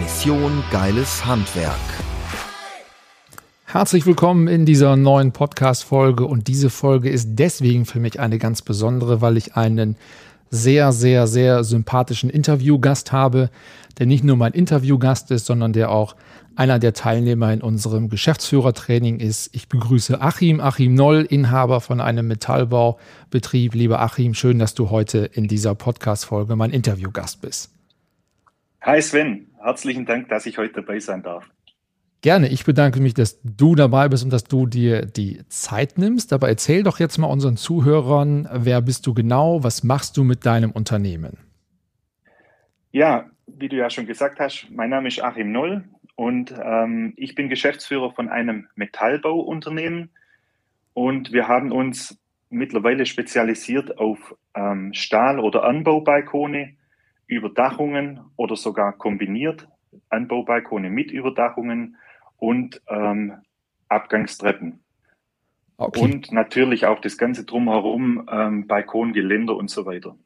Mission Geiles Handwerk. Herzlich willkommen in dieser neuen Podcast-Folge und diese Folge ist deswegen für mich eine ganz besondere, weil ich einen sehr, sehr, sehr sympathischen Interviewgast habe, der nicht nur mein Interviewgast ist, sondern der auch einer der Teilnehmer in unserem Geschäftsführertraining ist. Ich begrüße Achim, Achim Noll, Inhaber von einem Metallbaubetrieb. Lieber Achim, schön, dass du heute in dieser Podcast-Folge mein Interviewgast bist. Hi Sven, herzlichen Dank, dass ich heute dabei sein darf. Gerne, ich bedanke mich, dass du dabei bist und dass du dir die Zeit nimmst. Aber erzähl doch jetzt mal unseren Zuhörern, wer bist du genau, was machst du mit deinem Unternehmen? Ja, wie du ja schon gesagt hast, mein Name ist Achim Noll und ähm, ich bin Geschäftsführer von einem Metallbauunternehmen und wir haben uns mittlerweile spezialisiert auf ähm, Stahl- oder Anbaubalkone, Überdachungen oder sogar kombiniert Anbaubalkone mit Überdachungen und ähm, Abgangstreppen. Okay. Und natürlich auch das Ganze drumherum, ähm, Balkongeländer und so weiter.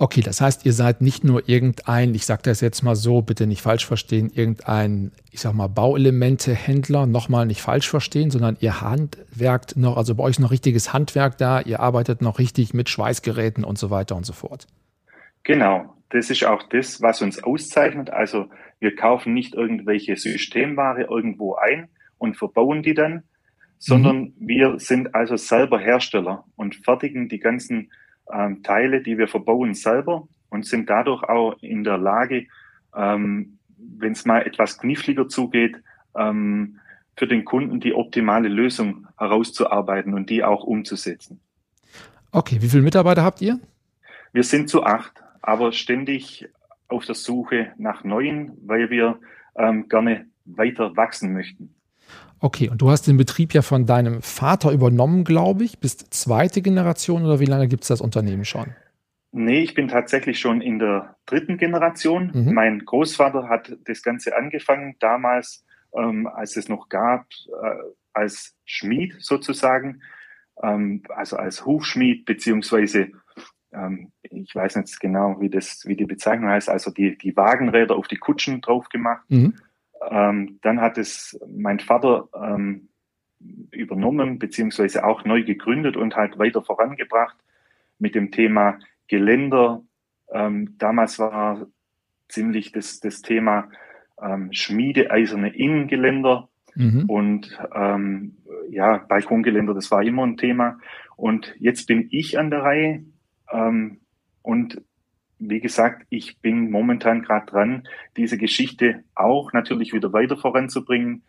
Okay, das heißt, ihr seid nicht nur irgendein, ich sage das jetzt mal so, bitte nicht falsch verstehen, irgendein, ich sag mal, Bauelemente-Händler, nochmal nicht falsch verstehen, sondern ihr handwerkt noch, also bei euch noch richtiges Handwerk da, ihr arbeitet noch richtig mit Schweißgeräten und so weiter und so fort. Genau, das ist auch das, was uns auszeichnet. Also wir kaufen nicht irgendwelche Systemware irgendwo ein und verbauen die dann, sondern mhm. wir sind also selber Hersteller und fertigen die ganzen ähm, Teile, die wir verbauen, selber und sind dadurch auch in der Lage, ähm, wenn es mal etwas kniffliger zugeht, ähm, für den Kunden die optimale Lösung herauszuarbeiten und die auch umzusetzen. Okay, wie viele Mitarbeiter habt ihr? Wir sind zu acht, aber ständig auf der Suche nach neuen, weil wir ähm, gerne weiter wachsen möchten. Okay, und du hast den Betrieb ja von deinem Vater übernommen, glaube ich. Bist zweite Generation oder wie lange gibt es das Unternehmen schon? Nee, ich bin tatsächlich schon in der dritten Generation. Mhm. Mein Großvater hat das Ganze angefangen, damals, ähm, als es noch gab, äh, als Schmied sozusagen, ähm, also als Hufschmied, beziehungsweise ähm, ich weiß nicht genau, wie, das, wie die Bezeichnung heißt, also die, die Wagenräder auf die Kutschen drauf gemacht. Mhm. Ähm, dann hat es mein Vater ähm, übernommen, beziehungsweise auch neu gegründet und halt weiter vorangebracht mit dem Thema Geländer. Ähm, damals war ziemlich das, das Thema ähm, schmiedeeiserne Innengeländer mhm. und ähm, ja, Balkongeländer, das war immer ein Thema. Und jetzt bin ich an der Reihe ähm, und wie gesagt, ich bin momentan gerade dran, diese Geschichte auch natürlich wieder weiter voranzubringen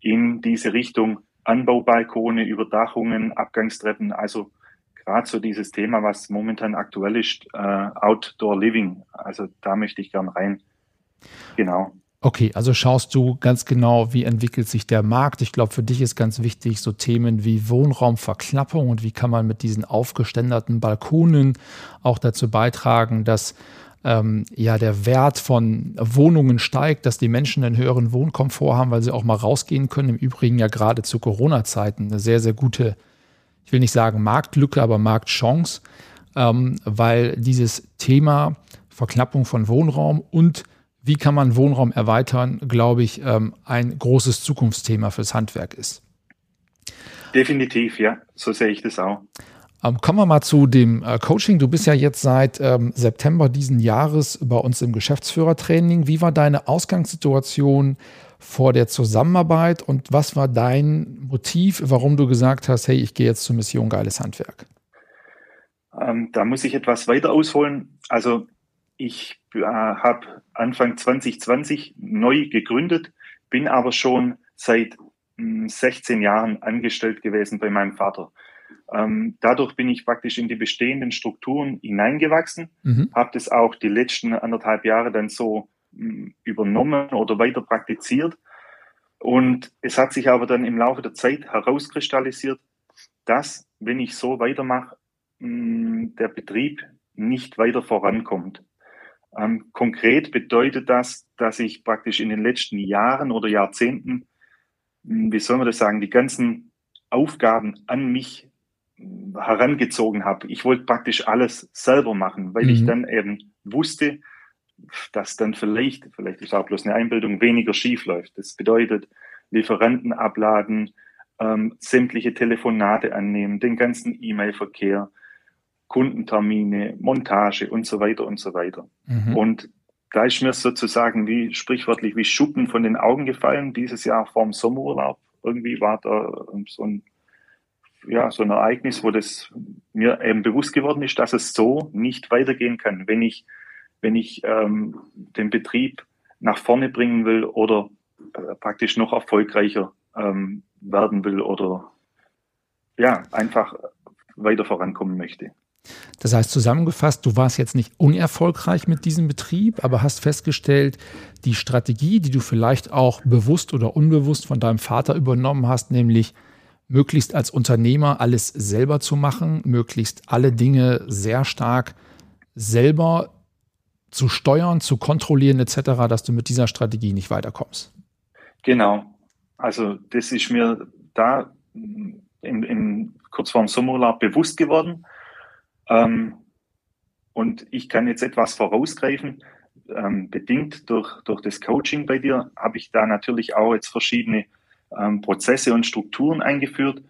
in diese Richtung Anbaubalkone, Überdachungen, Abgangstreppen, also gerade so dieses Thema, was momentan aktuell ist, äh, Outdoor Living. Also da möchte ich gern rein. Genau. Okay, also schaust du ganz genau, wie entwickelt sich der Markt. Ich glaube, für dich ist ganz wichtig so Themen wie Wohnraumverknappung und wie kann man mit diesen aufgeständerten Balkonen auch dazu beitragen, dass ähm, ja der Wert von Wohnungen steigt, dass die Menschen einen höheren Wohnkomfort haben, weil sie auch mal rausgehen können. Im Übrigen ja gerade zu Corona-Zeiten eine sehr, sehr gute, ich will nicht sagen Marktlücke, aber Marktchance, ähm, weil dieses Thema Verknappung von Wohnraum und wie kann man Wohnraum erweitern, glaube ich, ähm, ein großes Zukunftsthema fürs Handwerk ist. Definitiv, ja, so sehe ich das auch. Ähm, kommen wir mal zu dem äh, Coaching. Du bist ja jetzt seit ähm, September diesen Jahres bei uns im Geschäftsführertraining. Wie war deine Ausgangssituation vor der Zusammenarbeit und was war dein Motiv, warum du gesagt hast, hey, ich gehe jetzt zur Mission Geiles Handwerk? Da muss ich etwas weiter ausholen. Also ich äh, habe Anfang 2020 neu gegründet, bin aber schon seit mh, hm, 16 Jahren angestellt gewesen bei meinem Vater. Ähm, dadurch bin ich praktisch in die bestehenden Strukturen hineingewachsen, mhm. habe das auch die letzten anderthalb Jahre dann so übernommen oder weiter praktiziert. Und es hat sich aber dann im Laufe der Zeit herauskristallisiert, dass, wenn ich so weitermache, der Betrieb nicht weiter vorankommt. Ähm, konkret bedeutet das, dass ich praktisch in den letzten Jahren oder Jahrzehnten, wie soll man das sagen, die ganzen Aufgaben an mich herangezogen habe. Ich wollte praktisch alles selber machen, weil mhm. ich dann eben wusste, dass dann vielleicht, vielleicht ist auch bloß eine Einbildung, weniger schief läuft. Das bedeutet, Lieferanten abladen, ähm, sämtliche Telefonate annehmen, den ganzen E-Mail-Verkehr, Kundentermine, Montage und so weiter und so weiter. Mhm. Und da ist mir sozusagen wie sprichwörtlich wie Schuppen von den Augen gefallen. Dieses Jahr vorm Sommerurlaub irgendwie war da so ein ja, so ein Ereignis, wo das mir eben bewusst geworden ist, dass es so nicht weitergehen kann, wenn ich, wenn ich ähm, den Betrieb nach vorne bringen will oder äh, praktisch noch erfolgreicher ähm, werden will oder ja, einfach weiter vorankommen möchte. Das heißt zusammengefasst, du warst jetzt nicht unerfolgreich mit diesem Betrieb, aber hast festgestellt, die Strategie, die du vielleicht auch bewusst oder unbewusst von deinem Vater übernommen hast, nämlich möglichst als Unternehmer alles selber zu machen, möglichst alle Dinge sehr stark selber zu steuern, zu kontrollieren etc., dass du mit dieser Strategie nicht weiterkommst. Genau. Also das ist mir da in, in kurz vor dem Sommerurlaub bewusst geworden ähm, und ich kann jetzt etwas vorausgreifen. Ähm, bedingt durch, durch das Coaching bei dir habe ich da natürlich auch jetzt verschiedene ähm, Prozesse und Strukturen eingeführt.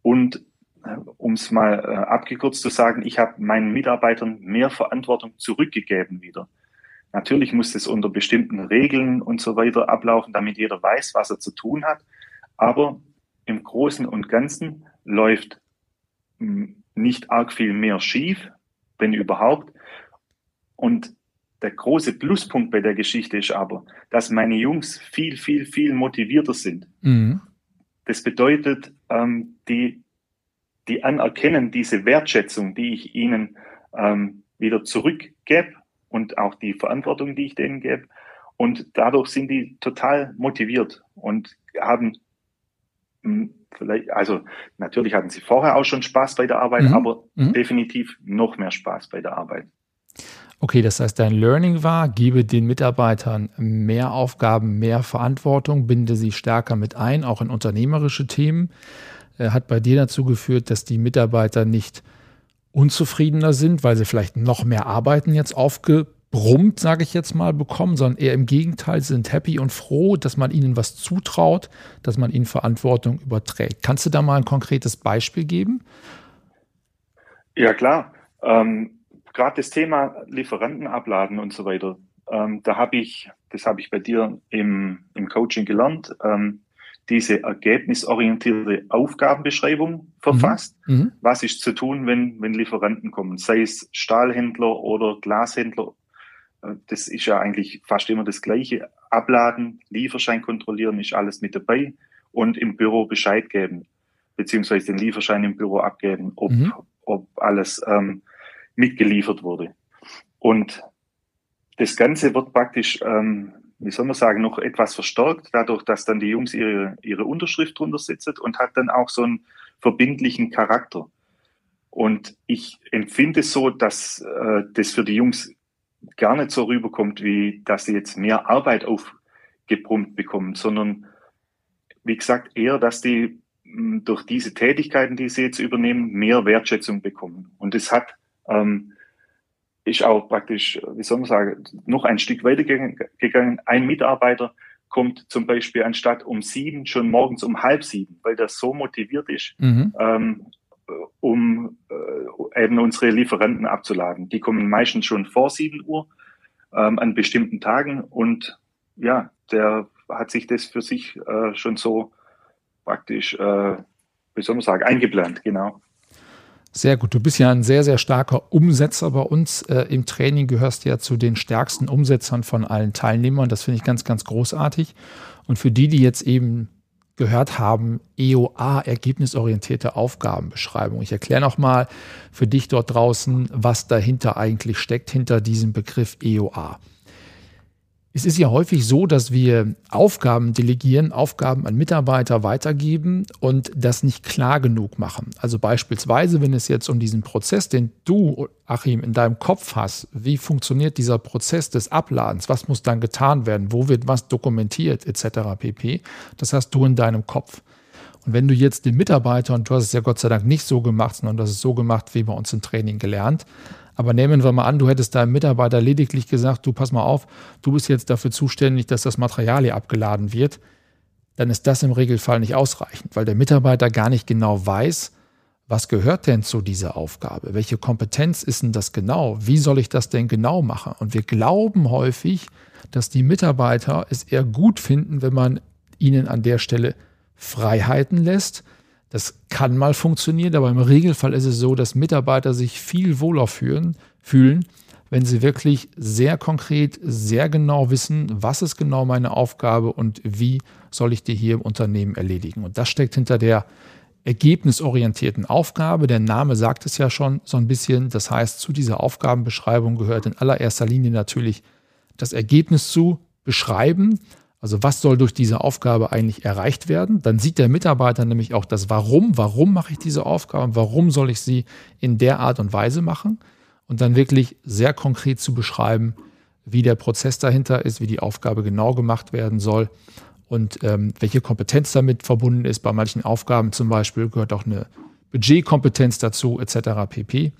Und äh, um es mal äh, abgekürzt zu sagen, ich habe meinen Mitarbeitern mehr Verantwortung zurückgegeben wieder. Natürlich muss es unter bestimmten Regeln und so weiter ablaufen, damit jeder weiß, was er zu tun hat. Aber im Großen und Ganzen läuft nicht arg viel mehr schief, wenn überhaupt. Und der große Pluspunkt bei der Geschichte ist aber, dass meine Jungs viel, viel, viel motivierter sind. Mhm. Das bedeutet, ähm, die, die anerkennen diese Wertschätzung, die ich ihnen ähm, wieder zurückgebe und auch die Verantwortung, die ich denen gebe. Und dadurch sind die total motiviert und haben vielleicht, also natürlich hatten sie vorher auch schon Spaß bei der Arbeit, mhm. aber mhm. definitiv noch mehr Spaß bei der Arbeit. Okay, das heißt, dein Learning war, gebe den Mitarbeitern mehr Aufgaben, mehr Verantwortung, binde sie stärker mit ein, auch in unternehmerische Themen. Äh, hat bei dir dazu geführt, dass die Mitarbeiter nicht unzufriedener sind, weil sie vielleicht noch mehr Arbeiten jetzt aufge brummt, sage ich jetzt mal, bekommen, sondern eher im Gegenteil sind happy und froh, dass man ihnen was zutraut, dass man ihnen Verantwortung überträgt. Kannst du da mal ein konkretes Beispiel geben? Ja, klar. Ähm, Gerade das Thema Lieferanten abladen und so weiter. Ähm, da habe ich, das habe ich bei dir im, im Coaching gelernt, ähm, diese ergebnisorientierte Aufgabenbeschreibung verfasst. Mhm. mhm. Was ist zu tun, wenn, wenn Lieferanten kommen, sei es Stahlhändler oder Glashändler das ist ja eigentlich fast immer das Gleiche. Abladen, Lieferschein kontrollieren ist alles mit dabei und im Büro Bescheid geben, beziehungsweise den Lieferschein im Büro abgeben, ob, mhm. ob alles ähm, mitgeliefert wurde. Und das Ganze wird praktisch, ähm, wie soll man sagen, noch etwas verstärkt, dadurch, dass dann die Jungs ihre, ihre Unterschrift drunter sitzen und hat dann auch so einen verbindlichen Charakter. Und ich empfinde es so, dass äh, das für die Jungs gar nicht so rüberkommt, wie dass sie jetzt mehr Arbeit aufgebrummt bekommen, sondern wie gesagt eher, dass die hm, durch diese Tätigkeiten, die sie jetzt übernehmen, mehr Wertschätzung bekommen. Und es hat ähm, ist auch praktisch, wie soll man sagen, noch ein Stück weiter gegangen. Ein Mitarbeiter kommt zum Beispiel anstatt um sieben schon morgens um halb sieben, weil der so motiviert ist, mhm. ähm, um äh, eben unsere Lieferanten abzuladen. Die kommen meistens schon vor 7 Uhr ähm, an bestimmten Tagen und ja, der hat sich das für sich äh, schon so praktisch, äh, wie soll man sagen, eingeplant, genau. Sehr gut. Du bist ja ein sehr, sehr starker Umsetzer bei uns. Äh, Im Training gehörst ja zu den stärksten Umsetzern von allen Teilnehmern. Das finde ich ganz, ganz großartig. Und für die, die jetzt eben gehört haben, EOA, ergebnisorientierte Aufgabenbeschreibung. Ich erkläre nochmal für dich dort draußen, was dahinter eigentlich steckt, hinter diesem Begriff EOA. Es ist ja häufig so, dass wir Aufgaben delegieren, Aufgaben an Mitarbeiter weitergeben und das nicht klar genug machen. Also beispielsweise, wenn es jetzt um diesen Prozess, den du, Achim, in deinem Kopf hast, wie funktioniert dieser Prozess des Abladens, was muss dann getan werden, wo wird was dokumentiert, etc. pp. Das hast du in deinem Kopf. Und wenn du jetzt den Mitarbeiter, und du hast es ja Gott sei Dank nicht so gemacht, sondern hast es so gemacht, wie bei uns im Training gelernt, aber nehmen wir mal an, du hättest deinem Mitarbeiter lediglich gesagt, du pass mal auf, du bist jetzt dafür zuständig, dass das Material hier abgeladen wird, dann ist das im Regelfall nicht ausreichend, weil der Mitarbeiter gar nicht genau weiß, was gehört denn zu dieser Aufgabe? Welche Kompetenz ist denn das genau? Wie soll ich das denn genau machen? Und wir glauben häufig, dass die Mitarbeiter es eher gut finden, wenn man ihnen an der Stelle Freiheiten lässt, das kann mal funktionieren, aber im Regelfall ist es so, dass Mitarbeiter sich viel wohler fühlen, fühlen, wenn sie wirklich sehr konkret, sehr genau wissen, was ist genau meine Aufgabe und wie soll ich die hier im Unternehmen erledigen. Und das steckt hinter der ergebnisorientierten Aufgabe. Der Name sagt es ja schon so ein bisschen. Das heißt, zu dieser Aufgabenbeschreibung gehört in allererster Linie natürlich das Ergebnis zu beschreiben, also was soll durch diese Aufgabe eigentlich erreicht werden? Dann sieht der Mitarbeiter nämlich auch das Warum. Warum mache ich diese Aufgabe? Warum soll ich sie in der Art und Weise machen? Und dann wirklich sehr konkret zu beschreiben, wie der Prozess dahinter ist, wie die Aufgabe genau gemacht werden soll und ähm, welche Kompetenz damit verbunden ist. Bei manchen Aufgaben zum Beispiel gehört auch eine Budgetkompetenz dazu, etc. pp.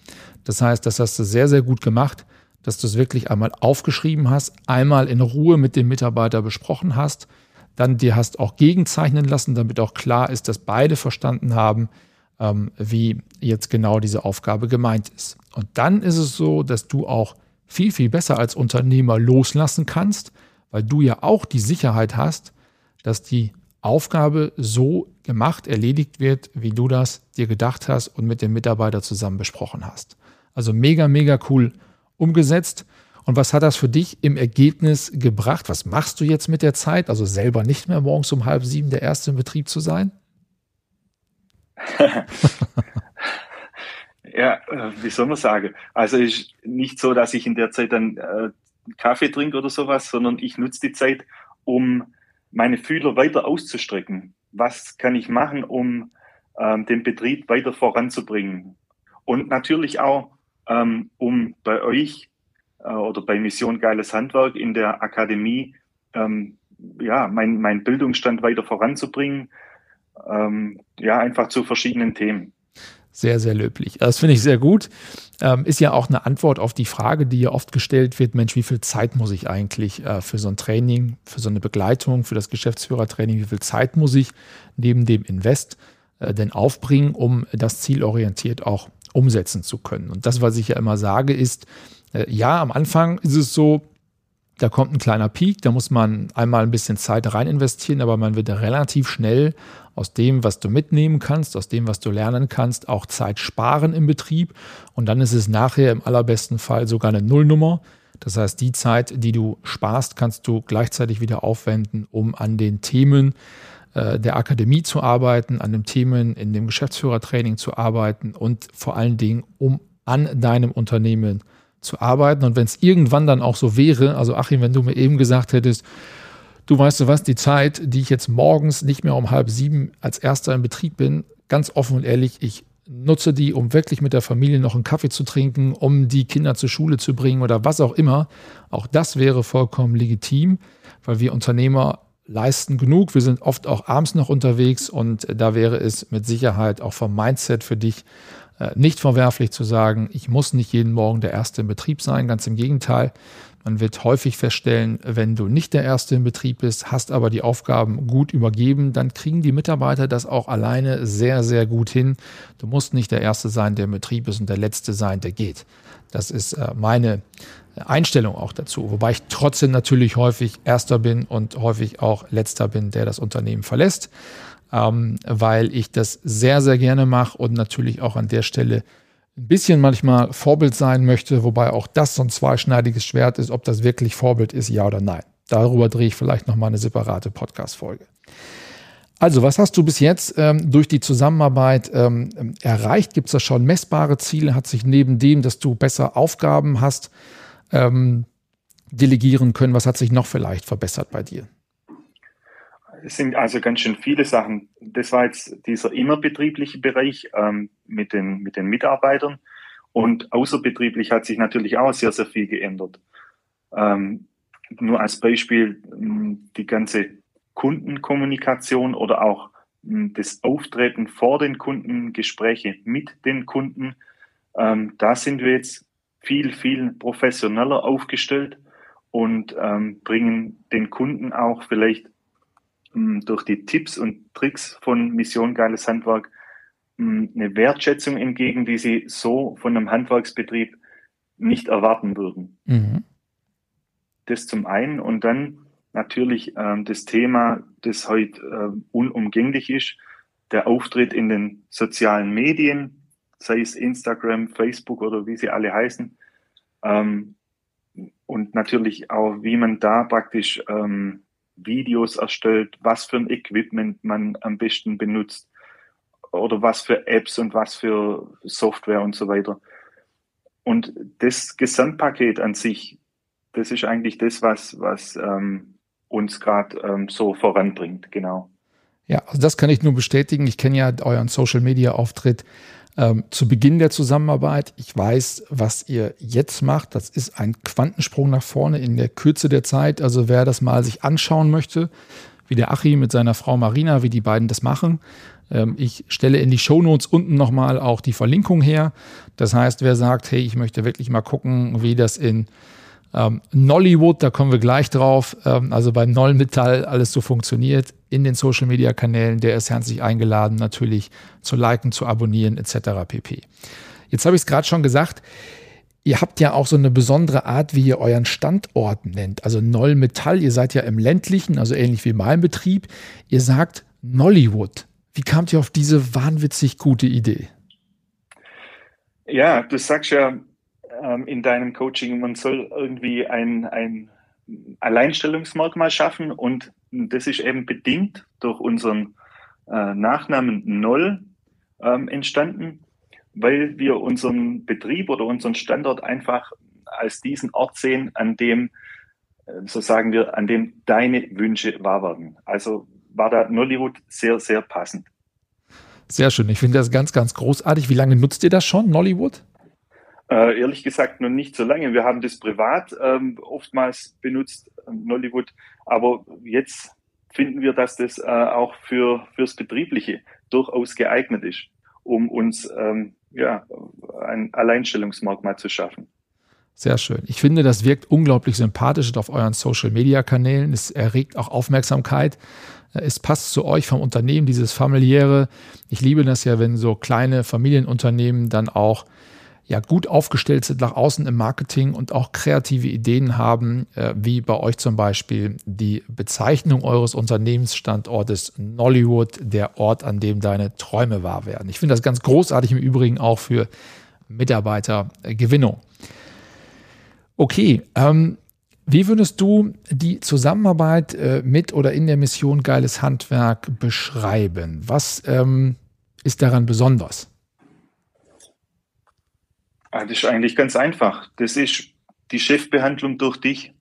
Das heißt, das hast du sehr, sehr gut gemacht dass du es wirklich einmal aufgeschrieben hast, einmal in Ruhe mit dem Mitarbeiter besprochen hast, dann dir hast auch gegenzeichnen lassen, damit auch klar ist, dass beide verstanden haben, ähm, wie jetzt genau diese Aufgabe gemeint ist. Und dann ist es so, dass du auch viel, viel besser als Unternehmer loslassen kannst, weil du ja auch die Sicherheit hast, dass die Aufgabe so gemacht, erledigt wird, wie du das dir gedacht hast und mit dem Mitarbeiter zusammen besprochen hast. Also mega, mega cool umgesetzt. Und was hat das für dich im Ergebnis gebracht? Was machst du jetzt mit der Zeit? Also selber nicht mehr morgens um halb sieben der Erste im Betrieb zu sein? ja, äh, wie soll man sagen? Also ist nicht so, dass ich in der Zeit dann äh, Kaffee trinke oder sowas, sondern ich nutze die Zeit, um meine Fühler weiter auszustrecken. Was kann ich machen, um ähm, den Betrieb weiter voranzubringen? Und natürlich auch ähm, um bei euch äh, oder bei Mission Geiles Handwerk in der Akademie ähm, ja, mein, mein Bildungsstand weiter voranzubringen. Ähm, ja, einfach zu verschiedenen Themen. Sehr, sehr löblich. Das finde ich sehr gut. Ähm, ist ja auch eine Antwort auf die Frage, die ja oft gestellt wird: Mensch, wie viel Zeit muss ich eigentlich äh, für so ein Training, für so eine Begleitung, für das Geschäftsführertraining, wie viel Zeit muss ich neben dem Invest äh, denn aufbringen, um das zielorientiert auch umsetzen zu können. Und das, was ich ja immer sage, ist, äh, ja, am Anfang ist es so, da kommt ein kleiner Peak, da muss man einmal ein bisschen Zeit rein investieren, aber man wird relativ schnell aus dem, was du mitnehmen kannst, aus dem, was du lernen kannst, auch Zeit sparen im Betrieb. Und dann ist es nachher im allerbesten Fall sogar eine Nullnummer. Das heißt, die Zeit, die du sparst, kannst du gleichzeitig wieder aufwenden, um an den Themen der Akademie zu arbeiten, an den Themen in dem Geschäftsführertraining zu arbeiten und vor allen Dingen, um an deinem Unternehmen zu arbeiten. Und wenn es irgendwann dann auch so wäre, also Achim, wenn du mir eben gesagt hättest, du weißt du was, die Zeit, die ich jetzt morgens nicht mehr um halb sieben als erster im Betrieb bin, ganz offen und ehrlich, ich nutze die, um wirklich mit der Familie noch einen Kaffee zu trinken, um die Kinder zur Schule zu bringen oder was auch immer. Auch das wäre vollkommen legitim, weil wir Unternehmer leisten genug. Wir sind oft auch abends noch unterwegs und da wäre es mit Sicherheit auch vom Mindset für dich äh, nicht verwerflich zu sagen, ich muss nicht jeden Morgen der Erste im Betrieb sein. Ganz im Gegenteil. Man wird häufig feststellen, wenn du nicht der Erste im Betrieb bist, hast aber die Aufgaben gut übergeben, dann kriegen die Mitarbeiter das auch alleine sehr, sehr gut hin. Du musst nicht der Erste sein, der im Betrieb ist und der Letzte sein, der geht. Das ist äh, meine Einstellung auch dazu. Wobei ich trotzdem natürlich häufig Erster bin und häufig auch Letzter bin, der das Unternehmen verlässt, ähm, weil ich das sehr, sehr gerne mache und natürlich auch an der Stelle ein bisschen manchmal Vorbild sein möchte, wobei auch das so ein zweischneidiges Schwert ist, ob das wirklich Vorbild ist, ja oder nein. Darüber drehe ich vielleicht nochmal eine separate Podcast-Folge. Also, was hast du bis jetzt ähm, durch die Zusammenarbeit ähm, erreicht? Gibt es da schon messbare Ziele? Hat sich neben dem, dass du besser Aufgaben hast, ähm, delegieren können? Was hat sich noch vielleicht verbessert bei dir? Es sind also ganz schön viele Sachen. Das war jetzt dieser innerbetriebliche Bereich ähm, mit, den, mit den Mitarbeitern. Und außerbetrieblich hat sich natürlich auch sehr, sehr viel geändert. Ähm, nur als Beispiel die ganze Kundenkommunikation oder auch das Auftreten vor den Kunden, Gespräche mit den Kunden. Ähm, da sind wir jetzt viel, viel professioneller aufgestellt und ähm, bringen den Kunden auch vielleicht mh, hm, durch die Tipps und Tricks von Mission Geiles Handwerk mh, eine Wertschätzung entgegen, die sie so von einem Handwerksbetrieb nicht erwarten würden. Mhm. Das zum einen und dann natürlich ähm, das Thema, das heute äh, unumgänglich ist, der Auftritt in den sozialen Medien, sei es Instagram, Facebook oder wie sie alle heißen. Ähm, und natürlich auch, wie man da praktisch ähm, Videos erstellt, was für ein Equipment man am besten benutzt oder was für Apps und was für Software und so weiter. Und das Gesamtpaket an sich, das ist eigentlich das, was, was ähm, uns gerade ähm, so voranbringt, genau. Ja, also das kann ich nur bestätigen. Ich kenne ja euren Social Media Auftritt ähm, zu Beginn der Zusammenarbeit. Ich weiß, was ihr jetzt macht. Das ist ein Quantensprung nach vorne in der Kürze der Zeit. Also wer das mal sich anschauen möchte, wie der Achim mit seiner Frau Marina, wie die beiden das machen. Ähm, ich stelle in die Shownotes unten nochmal auch die Verlinkung her. Das heißt, wer sagt, hey, ich möchte wirklich mal gucken, wie das in ähm, Nollywood, da kommen wir gleich drauf, ähm, also bei Nollmetall alles so funktioniert in den Social Media Kanälen, der ist herzlich eingeladen, natürlich zu liken, zu abonnieren etc. pp. Jetzt habe ich es gerade schon gesagt, ihr habt ja auch so eine besondere Art, wie ihr euren Standort nennt. Also Nollmetall, ihr seid ja im ländlichen, also ähnlich wie mein Betrieb. Ihr sagt Nollywood. Wie kamt ihr auf diese wahnwitzig gute Idee? Ja, du sagst ja, ähm, in deinem Coaching, man soll irgendwie ein, ein Alleinstellungsmerkmal schaffen und das ist eben bedingt durch unseren äh, Nachnamen Noll ähm, entstanden, weil wir unseren Betrieb oder unseren Standort einfach als diesen Ort sehen, an dem, äh, so sagen wir, an dem deine Wünsche wahr werden. Also war da Nollywood sehr, sehr passend. Sehr schön. Ich finde das ganz, ganz großartig. Wie lange nutzt ihr das schon, Nollywood? Äh, ehrlich gesagt noch nicht so lange. Wir haben das privat ähm, oftmals benutzt, ähm, Nollywood, aber jetzt finden wir, dass das äh, auch für fürs Betriebliche durchaus geeignet ist, um uns ähm, ja, ein Alleinstellungsmerkmal zu schaffen. Sehr schön. Ich finde, das wirkt unglaublich sympathisch auf euren Social-Media-Kanälen. Es erregt auch Aufmerksamkeit. Es passt zu euch vom Unternehmen, dieses familiäre. Ich liebe das ja, wenn so kleine Familienunternehmen dann auch ja gut aufgestellt sind nach außen im Marketing und auch kreative Ideen haben, äh, wie bei euch zum Beispiel die Bezeichnung eures Unternehmensstandortes Nollywood, der Ort, an dem deine Träume wahr werden. Ich finde das ganz großartig im Übrigen auch für Mitarbeitergewinnung. Okay, ähm, wie würdest du die Zusammenarbeit äh, mit oder in der Mission Geiles Handwerk beschreiben? Was ähm, ist daran besonders? Ah, das ist eigentlich ganz einfach. Das ist die Chefbehandlung durch dich.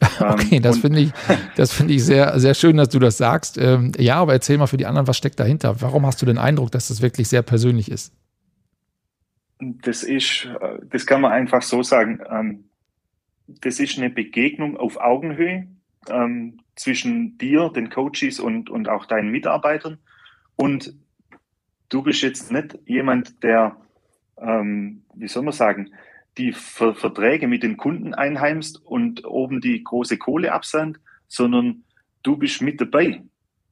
Okay, ähm, das finde ich, das finde ich sehr, sehr schön, dass du das sagst. Ähm, ja, aber erzähl mal für die anderen, was steckt dahinter? Warum hast du den Eindruck, dass das wirklich sehr persönlich ist? Das ist, äh, das kann man einfach so sagen. Ähm, das ist eine Begegnung auf Augenhöhe zwischen dir, den Coaches und, und auch deinen Mitarbeitern. Und du bist jetzt nicht jemand, der ähm, wie soll man sagen, die Ver Verträge mit den Kunden einheimst und oben die große Kohle absandt, sondern du bist mit dabei.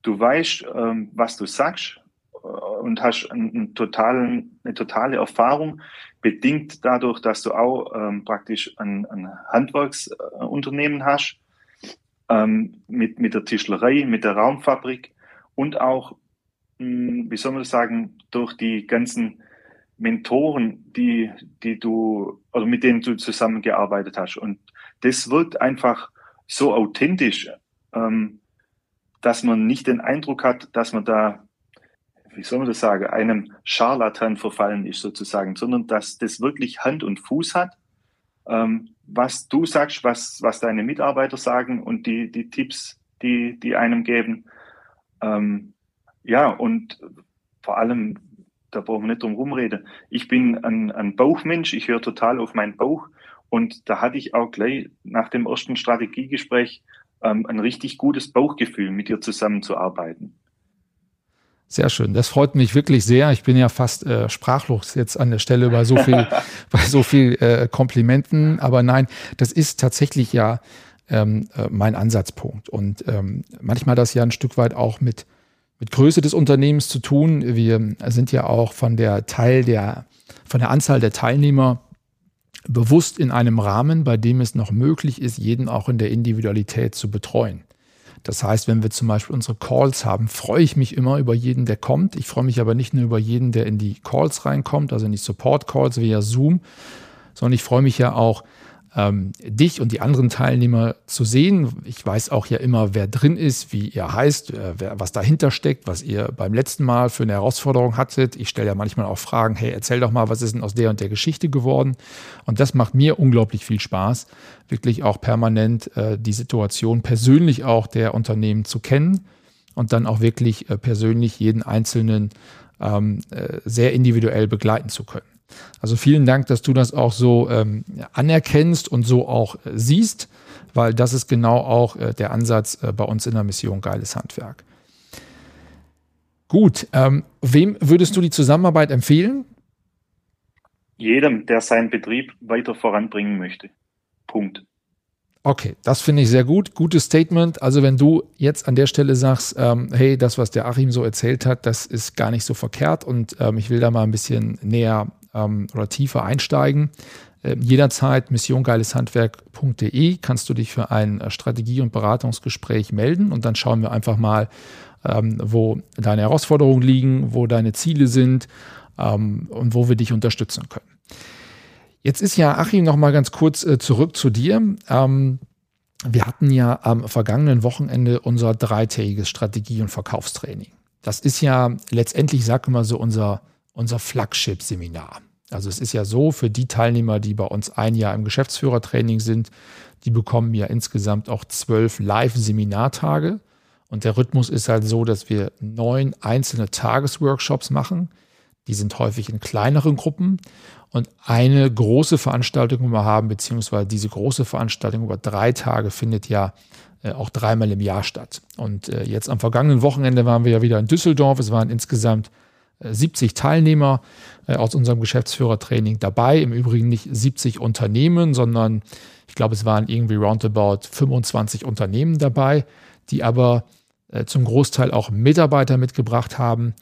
Du weißt, ähm, was du sagst äh, und hast einen, einen totalen, eine totale Erfahrung, bedingt dadurch, dass du auch ähm, praktisch ein, ein Handwerksunternehmen hast, ähm, mit, mit der Tischlerei, mit der Raumfabrik und auch, mh, hm, wie soll man sagen, durch die ganzen Mentoren, die, die du, oder mit denen du zusammengearbeitet hast. Und das wirkt einfach so authentisch, ähm, dass man nicht den Eindruck hat, dass man da, wie soll man das sagen, einem Scharlatan verfallen ist sozusagen, sondern dass das wirklich Hand und Fuß hat ähm, was du sagst, was, was deine Mitarbeiter sagen und die, die Tipps, die, die einem geben. Ähm, ja, und vor allem, da brauchen wir nicht drum rumreden. Ich bin ein, ein Bauchmensch, ich höre total auf meinen Bauch. Und da hatte ich auch gleich nach dem ersten Strategiegespräch ähm, ein richtig gutes Bauchgefühl, mit dir zusammenzuarbeiten. Sehr schön. Das freut mich wirklich sehr. Ich bin ja fast äh, sprachlos jetzt an der Stelle bei so viel, bei so viel äh, Komplimenten. Aber nein, das ist tatsächlich ja ähm, äh, mein Ansatzpunkt. Und ähm, manchmal das ja ein Stück weit auch mit, mit Größe des Unternehmens zu tun. Wir sind ja auch von der Teil der, von der Anzahl der Teilnehmer bewusst in einem Rahmen, bei dem es noch möglich ist, jeden auch in der Individualität zu betreuen. Das heißt, wenn wir zum Beispiel unsere Calls haben, freue ich mich immer über jeden, der kommt. Ich freue mich aber nicht nur über jeden, der in die Calls reinkommt, also in die Support-Calls via Zoom, sondern ich freue mich ja auch ähm, dich und die anderen Teilnehmer zu sehen. Ich weiß auch ja immer, wer drin ist, wie ihr heißt, äh, wer, was dahinter steckt, was ihr beim letzten Mal für eine Herausforderung hattet. Ich stelle ja manchmal auch Fragen, hey, erzähl doch mal, was ist denn aus der und der Geschichte geworden? Und das macht mir unglaublich viel Spaß, wirklich auch permanent äh, die Situation persönlich auch der Unternehmen zu kennen und dann auch wirklich äh, persönlich jeden Einzelnen ähm, äh, sehr individuell begleiten zu können. Also vielen Dank, dass du das auch so ähm, anerkennst und so auch äh, siehst, weil das ist genau auch äh, der Ansatz äh, bei uns in der Mission Geiles Handwerk. Gut, ähm, wem würdest du die Zusammenarbeit empfehlen? Jedem, der seinen Betrieb weiter voranbringen möchte. Punkt. Okay, das finde ich sehr gut. Gutes Statement. Also wenn du jetzt an der Stelle sagst, ähm, hey, das, was der Achim so erzählt hat, das ist gar nicht so verkehrt und ähm, ich will da mal ein bisschen näher ähm, oder tiefer einsteigen, äh, jederzeit missiongeileshandwerk.de kannst du dich für ein äh, Strategie- und Beratungsgespräch melden und dann schauen wir einfach mal, ähm, wo deine Herausforderungen liegen, wo deine Ziele sind ähm, und wo wir dich unterstützen können. Jetzt ist ja Achim noch mal ganz kurz äh, zurück zu dir. Ähm, wir hatten ja am vergangenen Wochenende unser dreitägiges Strategie- und Verkaufstraining. Das ist ja letztendlich, sag mal so, unser, unser Flagship-Seminar. Also es ist ja so, für die Teilnehmer, die bei uns ein Jahr im Geschäftsführertraining sind, die bekommen ja insgesamt auch zwölf Live-Seminartage. Und der Rhythmus ist halt so, dass wir neun einzelne Tagesworkshops machen. Die sind häufig in kleineren Gruppen und eine große Veranstaltung wir haben, beziehungsweise diese große Veranstaltung über drei Tage findet ja äh, auch dreimal im Jahr statt. Und äh, jetzt am vergangenen Wochenende waren wir ja wieder in Düsseldorf. Es waren insgesamt 70 Teilnehmer äh, aus unserem Geschäftsführertraining dabei. Im Übrigen nicht 70 Unternehmen, sondern ich glaube, es waren irgendwie roundabout 25 Unternehmen dabei, die aber äh, zum Großteil auch Mitarbeiter mitgebracht haben.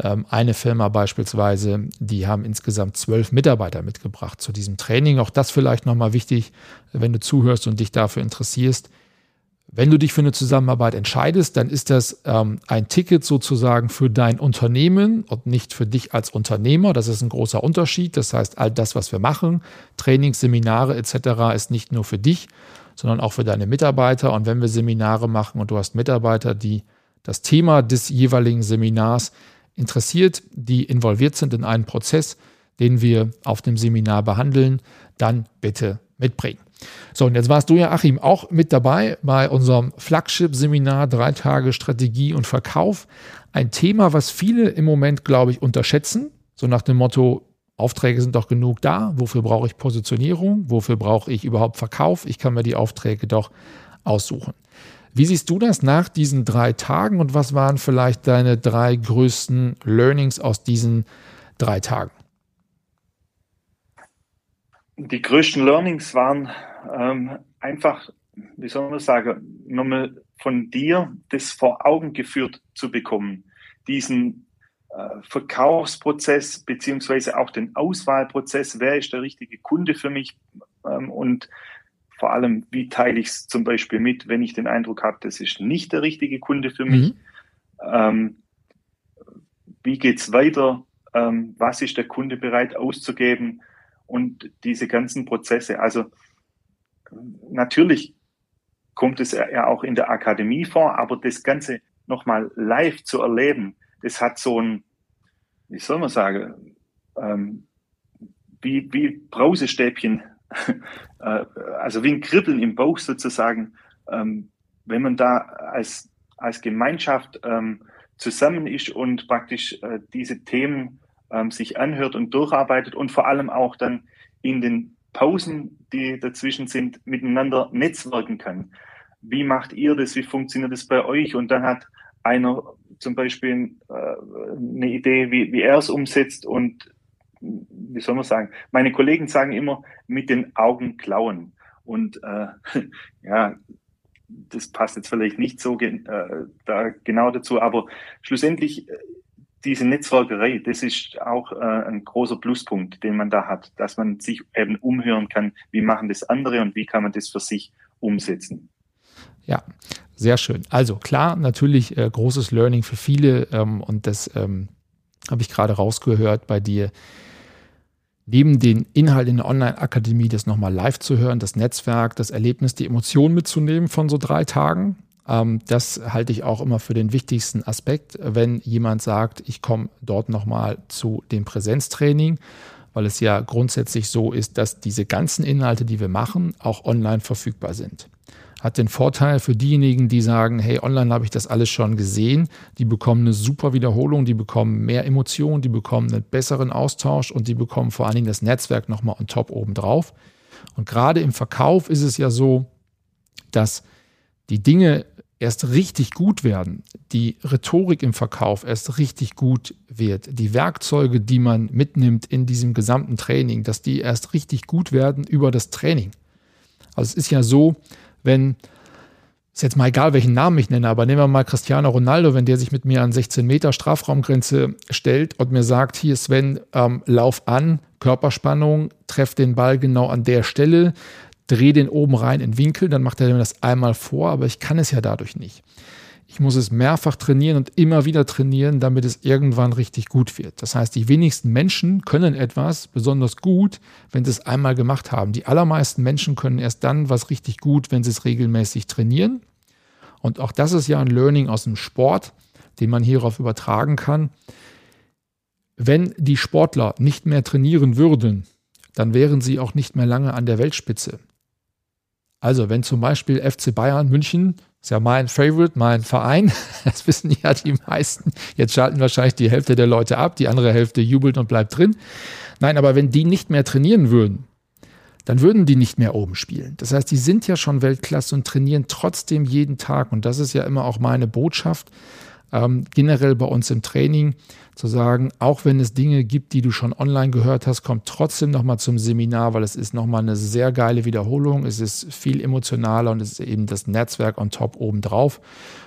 Ähm, eine Firma beispielsweise, die haben insgesamt zwölf Mitarbeiter mitgebracht zu diesem Training. Auch das vielleicht nochmal wichtig, wenn du zuhörst und dich dafür interessierst. Wenn du dich für eine Zusammenarbeit entscheidest, dann ist das ähm, ein Ticket sozusagen für dein Unternehmen und nicht für dich als Unternehmer. Das ist ein großer Unterschied. Das heißt, all das, was wir machen, Trainings, Seminare etc., ist nicht nur für dich, sondern auch für deine Mitarbeiter. Und wenn wir Seminare machen und du hast Mitarbeiter, die das Thema des jeweiligen Seminars interessiert, die involviert sind in einen Prozess, den wir auf dem Seminar behandeln, dann bitte mitbringen. So, und jetzt warst du ja, Achim, auch mit dabei bei unserem Flagship-Seminar Drei Tage Strategie und Verkauf. Ein Thema, was viele im Moment, glaube ich, unterschätzen. So nach dem Motto, Aufträge sind doch genug da. Wofür brauche ich Positionierung? Wofür brauche ich überhaupt Verkauf? Ich kann mir die Aufträge doch aussuchen. Wie siehst du das nach diesen drei Tagen und was waren vielleicht deine drei größten Learnings aus diesen drei Tagen? Die größten Learnings waren ähm, einfach, wie soll man sagen, nochmal von dir das vor Augen geführt zu bekommen. Diesen äh, Verkaufsprozess beziehungsweise auch den Auswahlprozess, wer ist der richtige Kunde für mich ähm, und vor allem, wie teile ich es zum Beispiel mit, wenn ich den Eindruck habe, das ist nicht der richtige Kunde für mich. Mhm. Ähm, wie geht's weiter? Ähm, was ist der Kunde bereit auszugeben? Und diese ganzen Prozesse. Also natürlich kommt es ja auch in der Akademie vor, aber das Ganze nochmal live zu erleben, das hat so ein, wie soll man sagen, ähm, wie, wie Brausestäbchen äh, also wie ein Kribbeln im Bauch sozusagen, ähm, wenn man da als, als Gemeinschaft ähm, zusammen ist und praktisch äh, diese Themen ähm, sich anhört und durcharbeitet und vor allem auch dann in den Pausen, die dazwischen sind, miteinander netzwerken kann. Wie macht ihr das? Wie funktioniert das bei euch? Und dann hat einer zum Beispiel äh, eine Idee, wie, wie er es umsetzt und wie soll man sagen, meine Kollegen sagen immer, mit den Augen klauen. Und äh, ja, das passt jetzt vielleicht nicht so äh, da genau dazu, aber schlussendlich äh, diese Netzwerkerei, das ist auch äh, ein großer Pluspunkt, den man da hat, dass man sich eben umhören kann, wie machen das andere und wie kann man das für sich umsetzen. Ja, sehr schön. Also klar, natürlich äh, großes Learning für viele ähm, und das ähm, habe ich gerade rausgehört bei dir neben den Inhalt in der Online-Akademie, das nochmal live zu hören, das Netzwerk, das Erlebnis, die Emotionen mitzunehmen von so drei Tagen. Ähm, das halte ich auch immer für den wichtigsten Aspekt, wenn jemand sagt, ich komme dort nochmal zu dem Präsenztraining, weil es ja grundsätzlich so ist, dass diese ganzen Inhalte, die wir machen, auch online verfügbar sind hat den Vorteil für diejenigen, die sagen, hey, online habe ich das alles schon gesehen, die bekommen eine super Wiederholung, die bekommen mehr Emotionen, die bekommen einen besseren Austausch und die bekommen vor allen Dingen das Netzwerk nochmal on top obendrauf. Und gerade im Verkauf ist es ja so, dass die Dinge erst richtig gut werden, die Rhetorik im Verkauf erst richtig gut wird, die Werkzeuge, die man mitnimmt in diesem gesamten Training, dass die erst richtig gut werden über das Training. Also es ist ja so, wenn, ist jetzt mal egal, welchen Namen ich nenne, aber nehmen wir mal Cristiano Ronaldo, wenn der sich mit mir an 16 Meter Strafraumgrenze stellt und mir sagt, hier Sven, ähm, lauf an, Körperspannung, treff den Ball genau an der Stelle, dreh den oben rein in Winkel, dann macht er mir das einmal vor, aber ich kann es ja dadurch nicht. Ich muss es mehrfach trainieren und immer wieder trainieren, damit es irgendwann richtig gut wird. Das heißt, die wenigsten Menschen können etwas besonders gut, wenn sie es einmal gemacht haben. Die allermeisten Menschen können erst dann was richtig gut, wenn sie es regelmäßig trainieren. Und auch das ist ja ein Learning aus dem Sport, den man hierauf übertragen kann. Wenn die Sportler nicht mehr trainieren würden, dann wären sie auch nicht mehr lange an der Weltspitze. Also wenn zum Beispiel FC Bayern München ist ja mein Favorite, mein Verein. Das wissen ja die meisten. Jetzt schalten wahrscheinlich die Hälfte der Leute ab, die andere Hälfte jubelt und bleibt drin. Nein, aber wenn die nicht mehr trainieren würden, dann würden die nicht mehr oben spielen. Das heißt, die sind ja schon Weltklasse und trainieren trotzdem jeden Tag. Und das ist ja immer auch meine Botschaft ähm, generell bei uns im Training zu sagen, auch wenn es Dinge gibt, die du schon online gehört hast, kommt trotzdem nochmal zum Seminar, weil es ist nochmal eine sehr geile Wiederholung. Es ist viel emotionaler und es ist eben das Netzwerk on top obendrauf,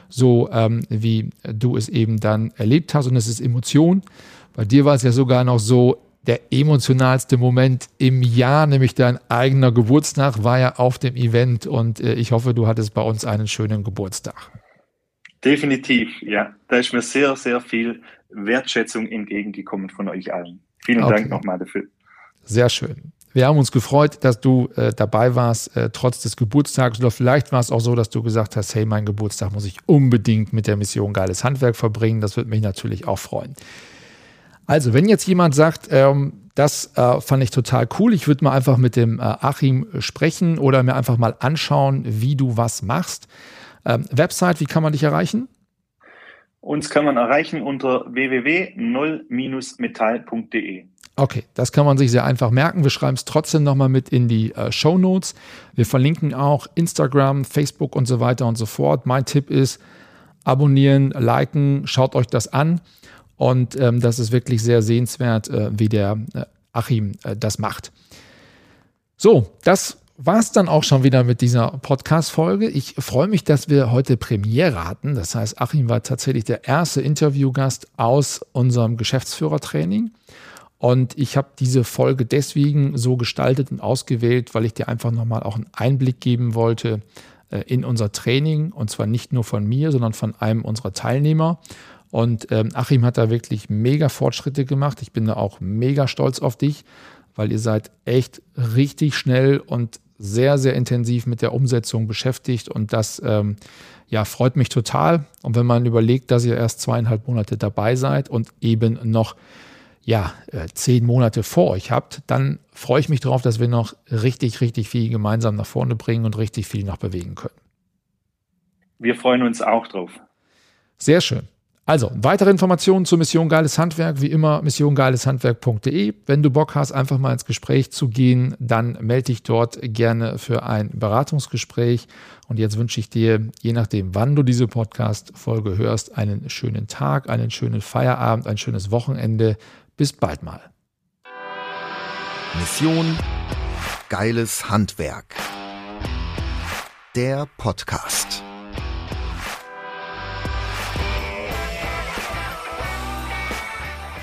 so ähm, wie du es eben dann erlebt hast. Und es ist Emotion. Bei dir war es ja sogar noch so, der emotionalste Moment im Jahr, nämlich dein eigener Geburtstag, war ja auf dem Event und äh, ich hoffe, du hattest bei uns einen schönen Geburtstag. Definitiv, ja. Da ist mir sehr, sehr viel Wertschätzung entgegengekommen von euch allen. Vielen okay. Dank nochmal dafür. Sehr schön. Wir haben uns gefreut, dass du äh, dabei warst, äh, trotz des Geburtstags. Oder vielleicht war es auch so, dass du gesagt hast, hey, mein Geburtstag muss ich unbedingt mit der Mission Geiles Handwerk verbringen. Das würde mich natürlich auch freuen. Also, wenn jetzt jemand sagt, ähm, das äh, fand ich total cool, ich würde mal einfach mit dem äh, Achim sprechen oder mir einfach mal anschauen, wie du was machst. Ähm, Website, wie kann man dich erreichen? Uns kann man erreichen unter www.null-metall.de. Okay, das kann man sich sehr einfach merken. Wir schreiben es trotzdem nochmal mit in die äh, Show Notes. Wir verlinken auch Instagram, Facebook und so weiter und so fort. Mein Tipp ist, abonnieren, liken, schaut euch das an. Und ähm, das ist wirklich sehr sehenswert, äh, wie der äh, Achim äh, das macht. So, das war es dann auch schon wieder mit dieser Podcast-Folge. Ich freue mich, dass wir heute Premiere hatten. Das heißt, Achim war tatsächlich der erste Interviewgast aus unserem Geschäftsführertraining. Und ich habe diese Folge deswegen so gestaltet und ausgewählt, weil ich dir einfach nochmal auch einen Einblick geben wollte äh, in unser Training. Und zwar nicht nur von mir, sondern von einem unserer Teilnehmer. Und ähm, Achim hat da wirklich mega Fortschritte gemacht. Ich bin da auch mega stolz auf dich, weil ihr seid echt richtig schnell und sehr, sehr intensiv mit der Umsetzung beschäftigt und das ähm, ja, freut mich total. Und wenn man überlegt, dass ihr erst zweieinhalb Monate dabei seid und eben noch ja, äh, zehn Monate vor euch habt, dann freue ich mich darauf, dass wir noch richtig, richtig viel gemeinsam nach vorne bringen und richtig viel noch bewegen können. Wir freuen uns auch drauf. Sehr schön. Also, weitere Informationen zur Mission Geiles Handwerk, wie immer missiongeileshandwerk.de. Wenn du Bock hast, einfach mal ins Gespräch zu gehen, dann melde dich dort gerne für ein Beratungsgespräch. Und jetzt wünsche ich dir, je nachdem, wann du diese Podcast-Folge hörst, einen schönen Tag, einen schönen Feierabend, ein schönes Wochenende. Bis bald mal. Mission Geiles Handwerk. Der Podcast.